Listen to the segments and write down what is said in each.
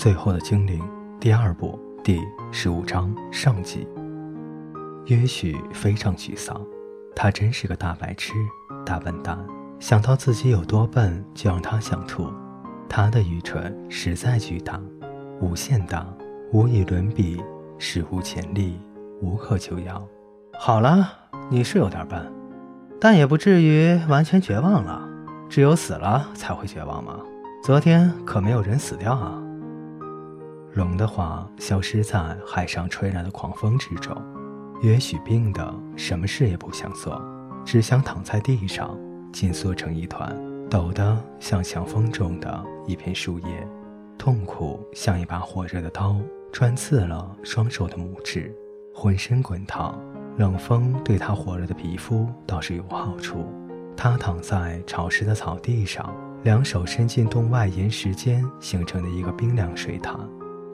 最后的精灵第二部第十五章上集。约许非常沮丧，他真是个大白痴、大笨蛋。想到自己有多笨，就让他想吐。他的愚蠢实在巨大，无限大，无以伦比，史无前例，无可救药。好了，你是有点笨，但也不至于完全绝望了。只有死了才会绝望吗？昨天可没有人死掉啊。龙的话消失在海上吹来的狂风之中，也许病的什么事也不想做，只想躺在地上紧缩成一团，抖得像强风中的一片树叶，痛苦像一把火热的刀穿刺了双手的拇指，浑身滚烫，冷风对他火热的皮肤倒是有好处。他躺在潮湿的草地上，两手伸进洞外岩石间形成的一个冰凉水潭。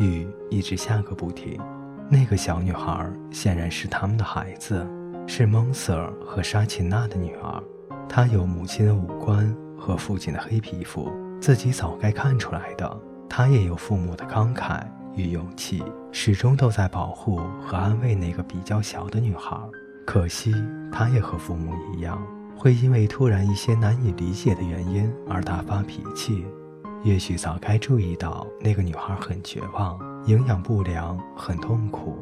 雨一直下个不停。那个小女孩显然是他们的孩子，是蒙瑟尔和沙琴娜的女儿。她有母亲的五官和父亲的黑皮肤，自己早该看出来的。她也有父母的慷慨与勇气，始终都在保护和安慰那个比较小的女孩。可惜，她也和父母一样，会因为突然一些难以理解的原因而大发脾气。也许早该注意到那个女孩很绝望，营养不良，很痛苦，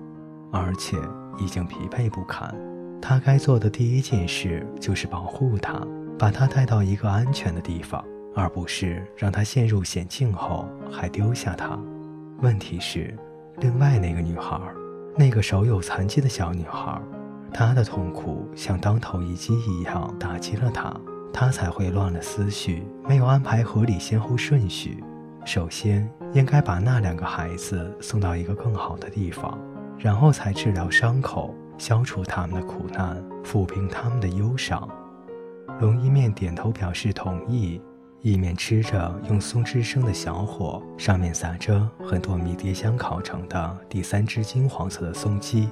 而且已经疲惫不堪。他该做的第一件事就是保护她，把她带到一个安全的地方，而不是让她陷入险境后还丢下她。问题是，另外那个女孩，那个手有残疾的小女孩，她的痛苦像当头一击一样打击了他。他才会乱了思绪，没有安排合理先后顺序。首先应该把那两个孩子送到一个更好的地方，然后才治疗伤口，消除他们的苦难，抚平他们的忧伤。龙一面点头表示同意，一面吃着用松枝生的小火，上面撒着很多迷迭香烤成的第三只金黄色的松鸡。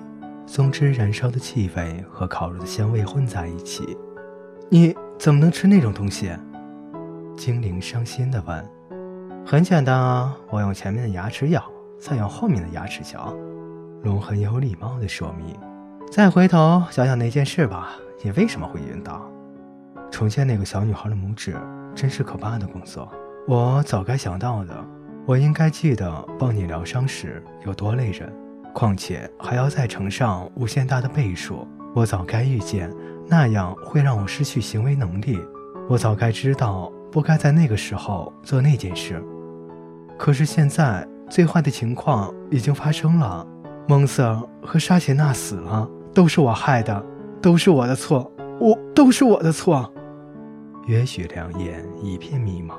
松枝燃烧的气味和烤肉的香味混在一起。你。怎么能吃那种东西？精灵伤心地问。很简单啊，我用前面的牙齿咬，再用后面的牙齿嚼。龙很有礼貌地说明。再回头想想那件事吧，你为什么会晕倒？重建那个小女孩的拇指，真是可怕的工作。我早该想到的，我应该记得帮你疗伤时有多累人，况且还要再乘上无限大的倍数。我早该预见。那样会让我失去行为能力。我早该知道不该在那个时候做那件事。可是现在最坏的情况已经发生了，蒙瑟和沙切娜死了，都是我害的，都是我的错，我都是我的错。约许两眼一片迷茫，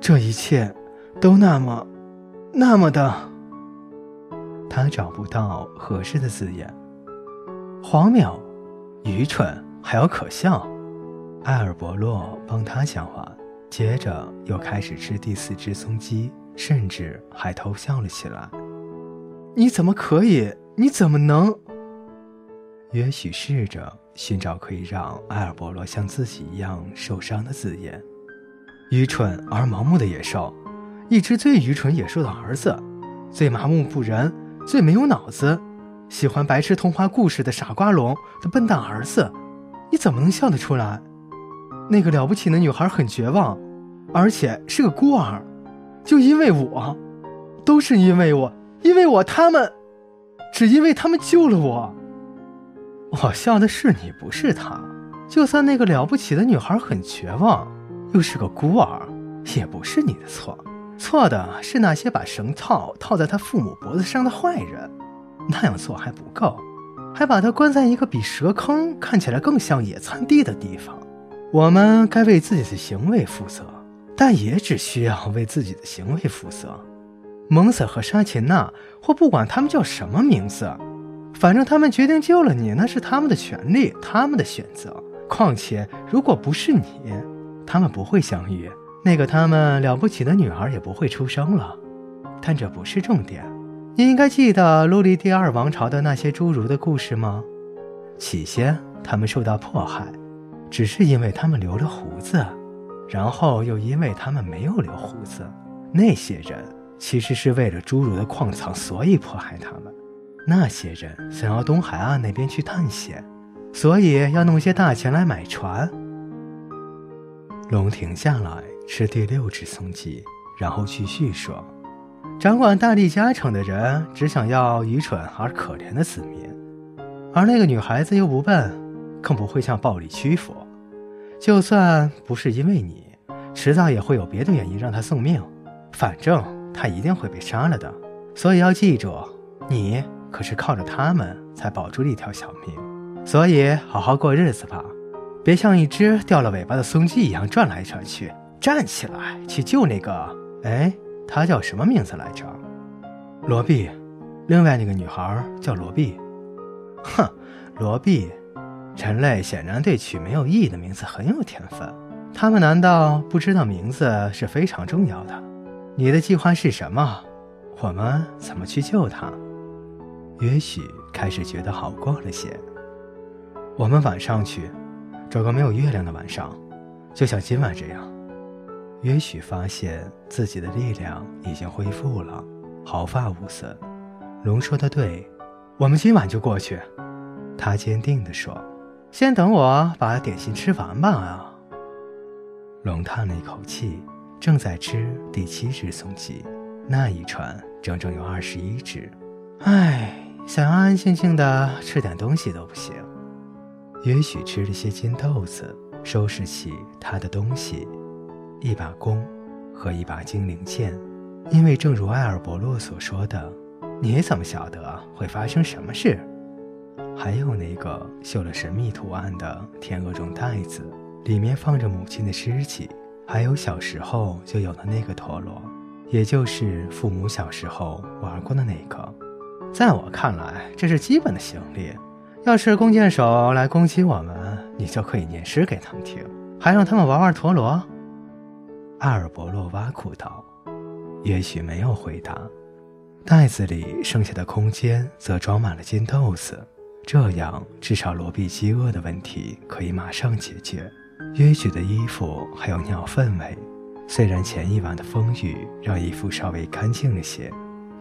这一切都那么，那么的……他找不到合适的字眼，荒谬。愚蠢还要可笑，埃尔伯洛帮他讲话，接着又开始吃第四只松鸡，甚至还偷笑了起来。你怎么可以？你怎么能？也许试着寻找可以让埃尔伯洛像自己一样受伤的字眼。愚蠢而盲目的野兽，一只最愚蠢野兽的儿子，最麻木不仁，最没有脑子。喜欢白痴童话故事的傻瓜龙的笨蛋儿子，你怎么能笑得出来？那个了不起的女孩很绝望，而且是个孤儿，就因为我，都是因为我，因为我他们，只因为他们救了我。我笑的是你，不是他。就算那个了不起的女孩很绝望，又是个孤儿，也不是你的错，错的是那些把绳套套在他父母脖子上的坏人。那样做还不够，还把他关在一个比蛇坑看起来更像野餐地的地方。我们该为自己的行为负责，但也只需要为自己的行为负责。蒙瑟和沙琴娜，或不管他们叫什么名字，反正他们决定救了你，那是他们的权利，他们的选择。况且，如果不是你，他们不会相遇，那个他们了不起的女孩也不会出生了。但这不是重点。你应该记得陆离第二王朝的那些侏儒的故事吗？起先他们受到迫害，只是因为他们留了胡子，然后又因为他们没有留胡子，那些人其实是为了侏儒的矿藏，所以迫害他们。那些人想要东海岸那边去探险，所以要弄些大钱来买船。龙停下来吃第六只松鸡，然后继续说：“掌管大地家产的人只想要愚蠢而可怜的子民，而那个女孩子又不笨，更不会向暴力屈服。就算不是因为你，迟早也会有别的原因让她送命。反正她一定会被杀了的。所以要记住，你可是靠着他们才保住了一条小命。所以好好过日子吧。”别像一只掉了尾巴的松鸡一样转来转去，站起来去救那个……哎，他叫什么名字来着？罗碧。另外那个女孩叫罗碧。哼，罗碧。人类显然对取没有意义的名字很有天分。他们难道不知道名字是非常重要的？你的计划是什么？我们怎么去救他？也许开始觉得好过了些。我们晚上去。找个没有月亮的晚上，就像今晚这样。也许发现自己的力量已经恢复了，毫发无损。龙说的对，我们今晚就过去。他坚定地说：“先等我把点心吃完吧。”啊！龙叹了一口气，正在吃第七只松鸡，那一串整整有二十一只。唉，想安安静静的吃点东西都不行。也许吃了些金豆子，收拾起他的东西，一把弓和一把精灵剑。因为正如埃尔伯洛所说的，你怎么晓得会发生什么事？还有那个绣了神秘图案的天鹅绒袋子，里面放着母亲的尸体，还有小时候就有的那个陀螺，也就是父母小时候玩过的那个。在我看来，这是基本的行李。要是弓箭手来攻击我们，你就可以念诗给他们听，还让他们玩玩陀螺。阿尔伯洛挖苦道。也许没有回答。袋子里剩下的空间则装满了金豆子，这样至少罗比饥饿的问题可以马上解决。约许的衣服还有鸟粪味，虽然前一晚的风雨让衣服稍微干净了些。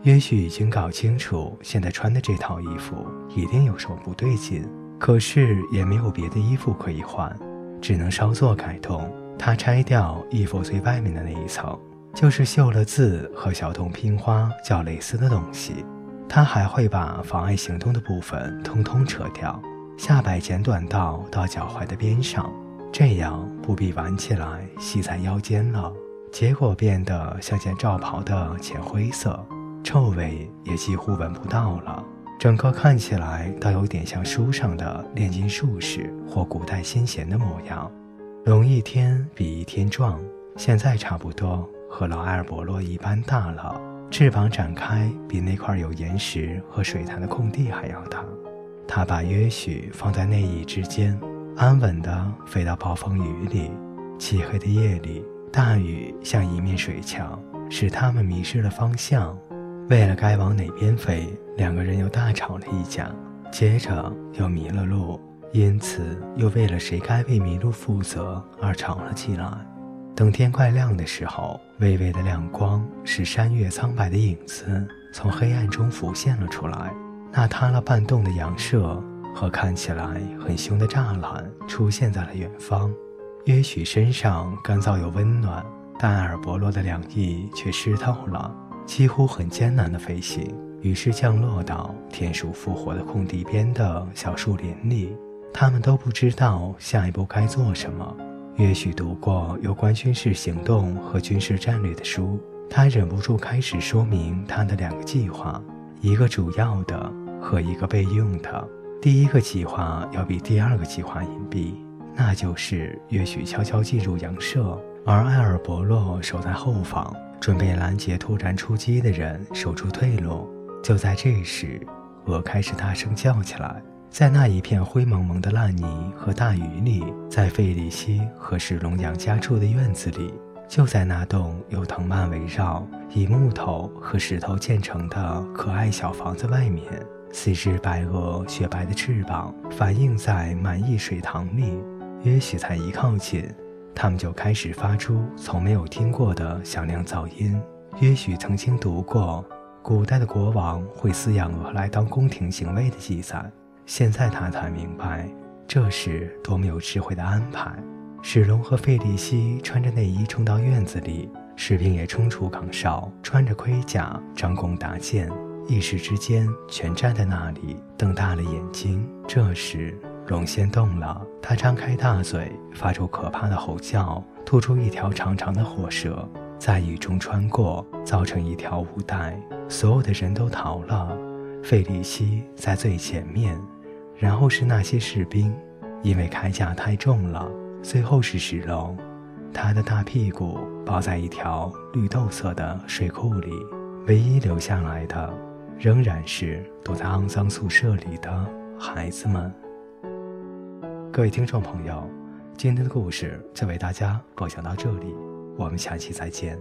也许已经搞清楚，现在穿的这套衣服一定有什么不对劲，可是也没有别的衣服可以换，只能稍作改动。他拆掉衣服最外面的那一层，就是绣了字和小洞拼花叫蕾丝的东西。他还会把妨碍行动的部分通通扯掉，下摆剪短到到脚踝的边上，这样不必挽起来系在腰间了。结果变得像件罩袍的浅灰色。臭味也几乎闻不到了，整个看起来倒有点像书上的炼金术士或古代先贤的模样。龙一天比一天壮，现在差不多和老埃尔伯洛一般大了，翅膀展开比那块有岩石和水潭的空地还要大。他把约许放在内翼之间，安稳地飞到暴风雨里。漆黑的夜里，大雨像一面水墙，使他们迷失了方向。为了该往哪边飞，两个人又大吵了一架，接着又迷了路，因此又为了谁该为迷路负责而吵了起来。等天快亮的时候，微微的亮光使山岳苍白的影子从黑暗中浮现了出来。那塌了半洞的羊舍和看起来很凶的栅栏出现在了远方。也许身上干燥又温暖，但埃尔伯洛的两翼却湿透了。几乎很艰难的飞行，于是降落到田鼠复活的空地边的小树林里。他们都不知道下一步该做什么。也许读过有关军事行动和军事战略的书，他忍不住开始说明他的两个计划：一个主要的和一个备用的。第一个计划要比第二个计划隐蔽，那就是也许悄悄进入羊舍，而埃尔伯洛守在后方。准备拦截突然出击的人，守住退路。就在这时，鹅开始大声叫起来。在那一片灰蒙蒙的烂泥和大雨里，在费里希和史龙杨家住的院子里，就在那栋由藤蔓围绕、以木头和石头建成的可爱小房子外面，四只白鹅雪白的翅膀反映在满溢水塘里。也许才一靠近。它们就开始发出从没有听过的响亮噪音，也许曾经读过古代的国王会饲养鹅来当宫廷行卫的记载，现在他才明白这是多么有智慧的安排。史龙和费利西穿着内衣冲到院子里，士兵也冲出岗哨，穿着盔甲张弓搭箭，一时之间全站在那里，瞪大了眼睛。这时，龙先动了，他张开大嘴，发出可怕的吼叫，吐出一条长长的火舌，在雨中穿过，造成一条雾带。所有的人都逃了，费利西在最前面，然后是那些士兵，因为铠甲太重了。最后是石龙，他的大屁股包在一条绿豆色的睡裤里。唯一留下来的，仍然是躲在肮脏宿舍里的孩子们。各位听众朋友，今天的故事就为大家播讲到这里，我们下期再见。